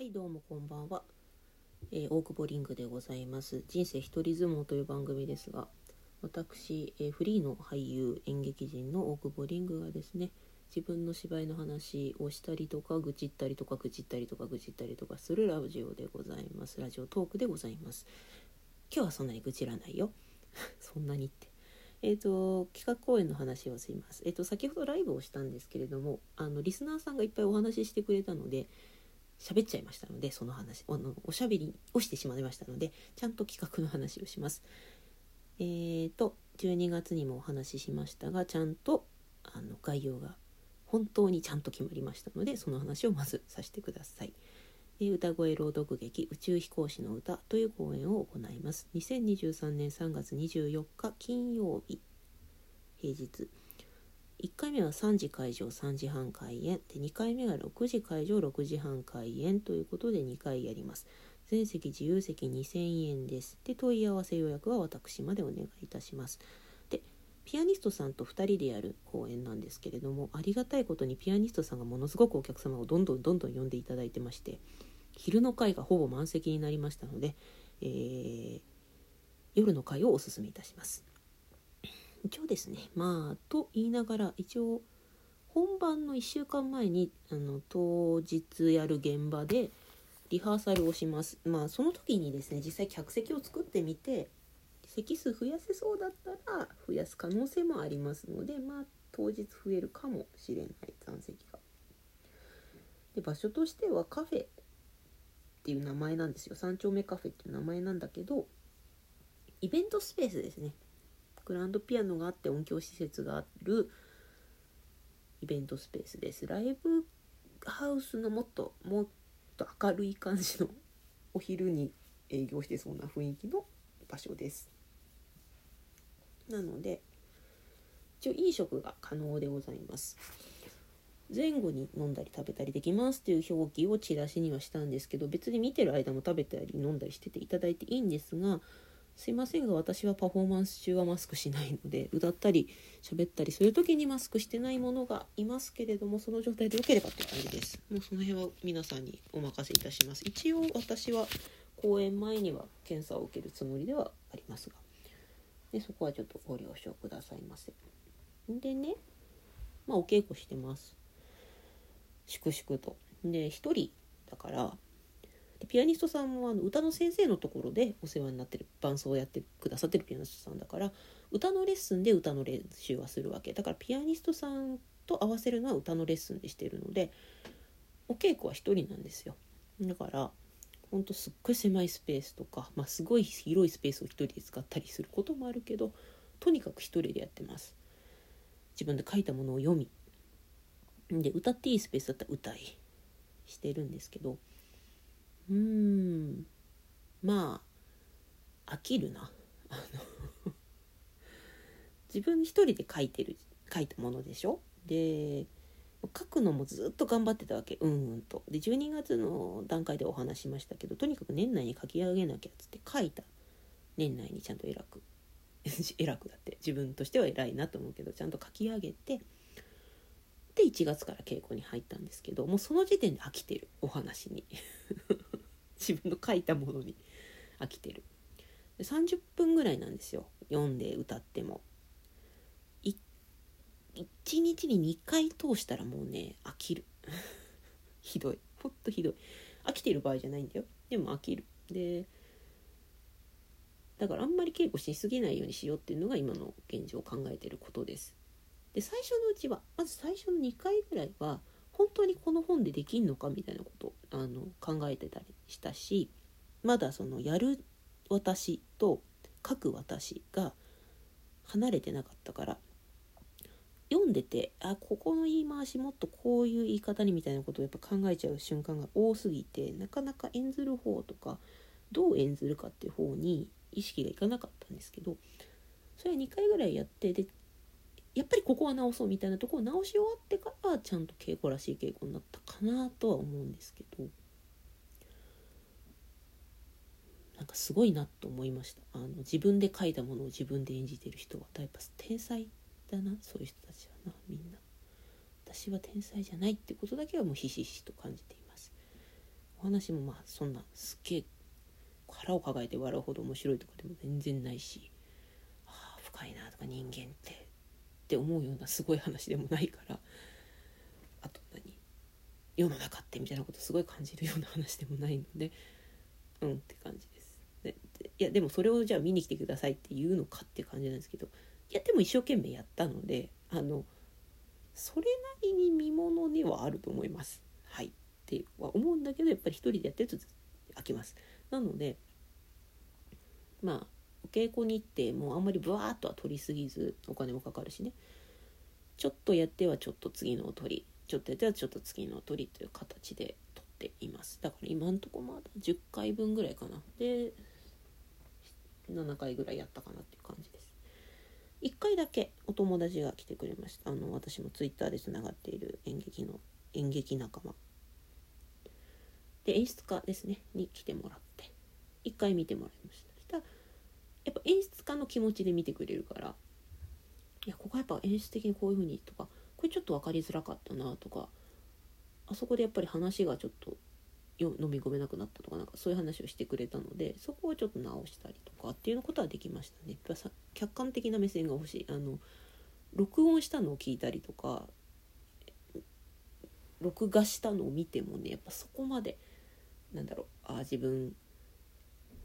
はいどうもこんばんは、えー、大久保リングでございます。人生一人相撲という番組ですが私、えー、フリーの俳優演劇人の大久保リングがですね自分の芝居の話をしたりとか愚痴ったりとか愚痴ったりとか愚痴ったりとかするラジオでございます。ラジオトークでございます。今日はそんなに愚痴らないよ。そんなにって。えーと、企画公演の話をします。えーと、先ほどライブをしたんですけれどもあのリスナーさんがいっぱいお話ししてくれたので喋っちゃいましたのでその話あのおしゃべりをしてしまいましたのでちゃんと企画の話をします。えーと12月にもお話ししましたがちゃんとあの概要が本当にちゃんと決まりましたのでその話をまずさせてください。歌声朗読劇「宇宙飛行士の歌」という公演を行います。2023年3月24日金曜日平日1回目は3時会場3時半開演で2回目は6時会場6時半開演ということで2回やります。全席自由席2000円です。で問い合わせ予約は私までお願いいたしますで。ピアニストさんと2人でやる公演なんですけれどもありがたいことにピアニストさんがものすごくお客様をどんどんどんどん呼んでいただいてまして昼の会がほぼ満席になりましたので、えー、夜の会をおすすめいたします。一応ですねまあと言いながら一応本番の1週間前にあの当日やる現場でリハーサルをします。まあその時にですね実際客席を作ってみて席数増やせそうだったら増やす可能性もありますのでまあ当日増えるかもしれない。残席が。で場所としてはカフェっていう名前なんですよ。三丁目カフェっていう名前なんだけどイベントスペースですね。グランドピアノがあって音響施設があるイベントスペースです。ライブハウスのもっともっと明るい感じのお昼に営業してそうな雰囲気の場所です。なので一応飲食が可能でございます。前後に飲んだり食べたりできますっていう表記をチラシにはしたんですけど別に見てる間も食べたり飲んだりしてていただいていいんですがすいませんが私はパフォーマンス中はマスクしないので歌ったり喋ったりする時にマスクしてないものがいますけれどもその状態でよければっていう感じです。もうその辺は皆さんにお任せいたします。一応私は公演前には検査を受けるつもりではありますが。でそこはちょっとご了承くださいませ。でねまあお稽古してます。粛々と。で1人だからでピアニストさんもあの歌の先生のところでお世話になってる伴奏をやってくださってるピアニストさんだから歌のレッスンで歌の練習はするわけ。だからピアニストさんと合わせるのは歌のレッスンでしてるのでお稽古は1人なんですよ。だからほんとすっごい狭いスペースとか、まあ、すごい広いスペースを1人で使ったりすることもあるけどとにかく1人でやってます。自分で書いたものを読みで歌っていいスペースだったら歌いしてるんですけどうーん。まあ飽きるな。自分一人で書いてる書いたものでしょ？で書くのもずっと頑張ってたわけ。うんうんと。で12月の段階でお話しましたけどとにかく年内に書き上げなきゃっつって書いた年内にちゃんと偉く 偉くだって自分としては偉いなと思うけどちゃんと書き上げてで1月から稽古に入ったんですけどもうその時点で飽きてるお話に。自分の書いたものに 飽きてる。30分ぐらいなんですよ。読んで歌っても。1日に2回通したらもうね飽きる。ひどい。ほんとひどい。飽きてる場合じゃないんだよ。でも飽きる。でだからあんまり稽古しすぎないようにしようっていうのが今の現状を考えてることです。で最初のうちはまず最初の2回ぐらいは本当にこの本でできんのかみたいなことあの考えてたりしたしまだそのやる私と書く私が離れてなかったから読んでてあここの言い回しもっとこういう言い方にみたいなことをやっぱ考えちゃう瞬間が多すぎてなかなか演ずる方とかどう演ずるかっていう方に意識がいかなかったんですけどそれは2回ぐらいやってでやっぱりここは直そうみたいなとこを直し終わってからちゃんと稽古らしい稽古になったかなとは思うんですけどなんかすごいなと思いました。あの自分で書いたものを自分で演じてる人はやっぱ天才だな。そういう人たちはなみんな。私は天才じゃないってことだけはもうひしひしと感じています。お話もまあそんなすっげえ腹を抱えて笑うほど面白いとかでも全然ないしああ深いなとか人間って。って思うようなすごい話でもないからあと何？世の中ってみたいなことすごい感じるような話でもないのでうんって感じです。でいやでもそれをじゃあ見に来てくださいって言うのかって感じなんですけどいやでも一生懸命やったのであのそれなりに見ものではあると思います。はいっては思うんだけどやっぱり一人でやってると飽きます。なのでまあお稽古に行ってもあんまりブワーっとは取りすぎずお金もかかるしね。ちょっとやってはちょっと次のを取りちょっとやってはちょっと次のを取りという形で取っています。だから今んとこまだ10回分ぐらいかな。で7回ぐらいやったかなっていう感じです。1回だけお友達が来てくれました。あの私もツイッターでつながっている演劇の演劇仲間。で演出家ですね。に来てもらって。1回見てもらいました。やっぱ演出家の気持ちで見てくれるから。いやここはやっぱ演出的にこういう風にとかこれちょっと分かりづらかったなとか。あそこでやっぱり話がちょっとよ飲み込めなくなったとかなんかそういう話をしてくれたのでそこをちょっと直したりとかっていうことはできましたね。やっぱさ客観的な目線が欲しい。あの録音したのを聞いたりとか録画したのを見てもねやっぱそこまでなんだろうあ自分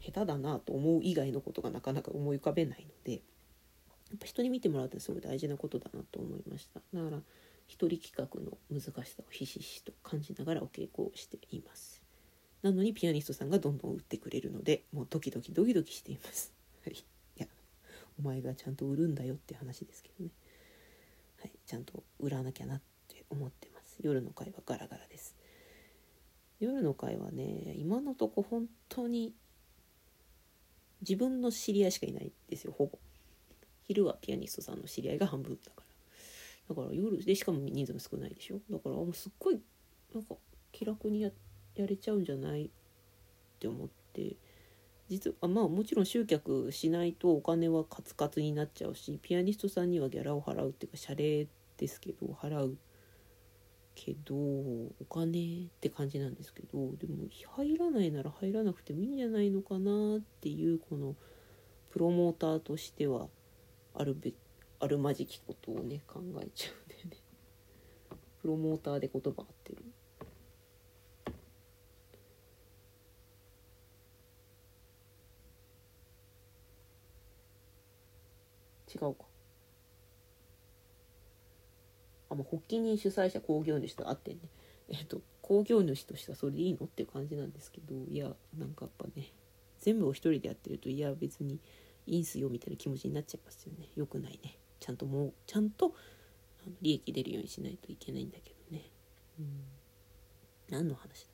下手だなと思う以外のことがなかなか思い浮かべないのでやっぱ人に見てもらうってすごい大事なことだなと思いました。だから一人企画の難しさをひしひしと感じながらお稽古をしています。なのにピアニストさんがどんどん打ってくれるのでもうドキドキドキドキしています。はい。いやお前がちゃんと売るんだよって話ですけどね。はい。ちゃんと売らなきゃなって思ってます。夜の会はガラガラです。夜の会はね今のとこ本当に自分の知り合いしかいないんですよほぼ。昼はピアニストさんの知り合いが半分だから。だから夜でしかも人数も少ないでしょ。だからもうすっごいなんか気楽にややれちゃうんじゃないって思って。実はまあもちろん集客しないとお金はカツカツになっちゃうしピアニストさんにはギャラを払うっていうか謝礼ですけど払うけどお金って感じなんですけどでも入らないなら入らなくてもいいんじゃないのかなっていうこのプロモーターとしてはあるべあるまじきことをね考えちゃうんだよね。プロモーターで言葉合ってる。違うか。あもう発起人主催者興行主と会ってね。えっと興行主としてはそれでいいのっていう感じなんですけどいやなんかやっぱね全部を一人でやってるといや別にいいんすよみたいな気持ちになっちゃいますよね。よくないね。ちゃんともうちゃんとあの利益出るようにしないといけないんだけどね。うん。何の話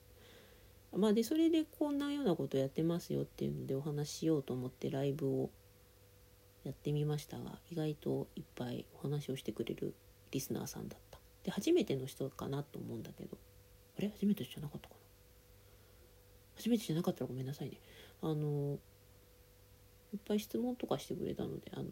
だ。まあでそれでこんなようなことやってますよっていうのでお話ししようと思ってライブをやってみましたが意外といっぱいお話をしてくれるリスナーさんだった。で初めての人かなと思うんだけど。あれ？初めてじゃなかったかな？初めてじゃなかったらごめんなさいね。あのいっぱい質問とかしてくれたのであの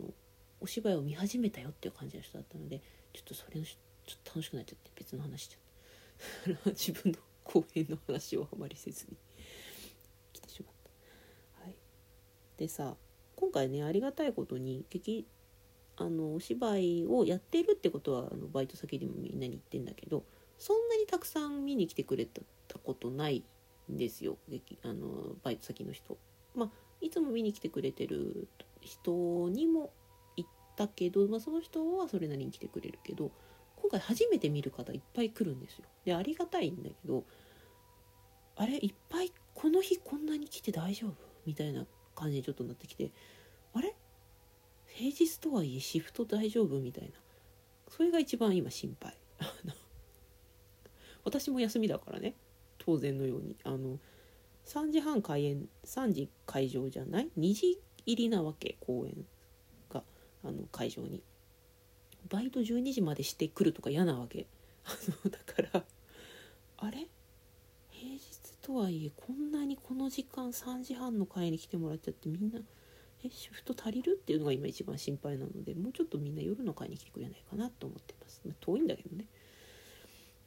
お芝居を見始めたよっていう感じの人だったのでちょっとそれのちょっと楽しくなっちゃって別の話しちゃった。自分の公演の話をあまりせずに。来てしまった。はい。でさ今回ねありがたいことに劇あのお芝居をやってるってことはあのバイト先でもみんなに言ってんだけどそんなにたくさん見に来てくれたことないんですよあのバイト先の人。まあいつも見に来てくれてる人にも言ったけど、まあ、その人はそれなりに来てくれるけど今回初めて見る方いっぱい来るんですよ。でありがたいんだけどあれいっぱいこの日こんなに来て大丈夫？みたいな感じにちょっとなってきてあれ？平日とはいえシフト大丈夫みたいな。それが一番今心配。私も休みだからね。当然のように。あの3時半開演3時会場じゃない？2時入りなわけ公演が。あの会場に。バイト12時までしてくるとか嫌なわけ。あ のだからあれ？平日とはいえこんなにこの時間3時半の会に来てもらっちゃってみんなえシフト足りるっていうのが今一番心配なのでもうちょっとみんな夜の会に来てくれないかなと思ってます、まあ、遠いんだけどね。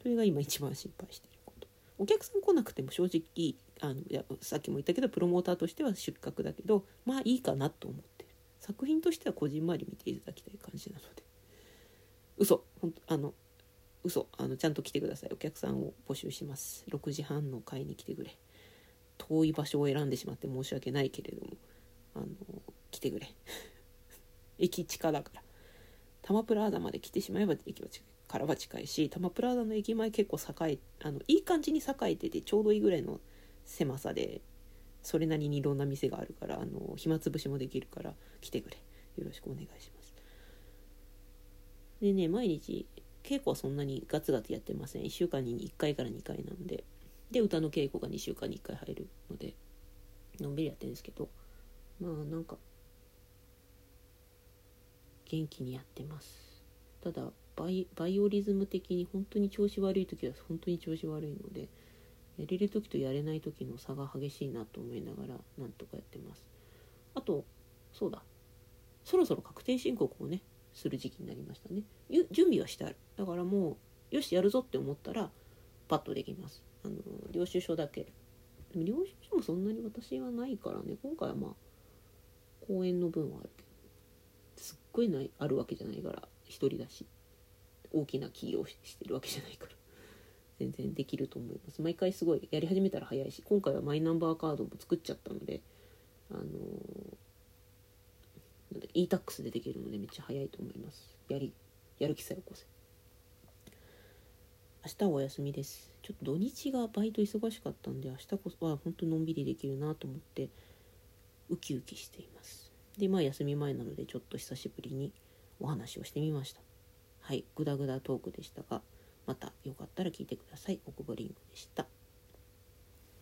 それが今一番心配してること。お客さん来なくても正直あのいやさっきも言ったけどプロモーターとしては出格だけどまあいいかなと思ってる。作品としてはこじんまり見ていただきたい感じなので。嘘。ほんとあの嘘。あのちゃんと来てください。お客さんを募集します。6時半の会に来てくれ。遠い場所を選んでしまって申し訳ないけれども。あの来てくれ。駅地下だから。タマプラーザまで来てしまえば駅は近いからは近いしタマプラーザの駅前結構栄えあのいい感じに栄えててちょうどいいぐらいの狭さでそれなりにいろんな店があるからあの暇つぶしもできるから来てくれ。よろしくお願いします。でね毎日稽古はそんなにガツガツやってません。1週間に1回から2回なので。で歌の稽古が2週間に1回入るのでのんびりやってるんですけど。まあなんか元気にやってます。ただバイバイオリズム的に本当に調子悪い時は本当に調子悪いのでやれる時とやれない時の差が激しいなと思いながらなんとかやってます。あとそうだ。そろそろ確定申告をねする時期になりましたね。準備はしてある。だからもうよしやるぞって思ったらパッとできます。あの領収書だけ。でも領収書もそんなに私はないからね。今回はまあ公演の分はあるけどすっごいないあるわけじゃないから一人だし大きな起業してるわけじゃないから 全然できると思います。毎回すごいやり始めたら早いし今回はマイナンバーカードも作っちゃったのであのー、e-tax でできるのでめっちゃ早いと思います。やりやる気さえ起こせ。明日はお休みです。ちょっと土日がバイト忙しかったんで明日こそは本当のんびりできるなと思ってウキウキしています。でまあ休み前なのでちょっと久しぶりにお話をしてみましたはいグダグダトークでしたがまたよかったら聞いてください。オクボリングでした。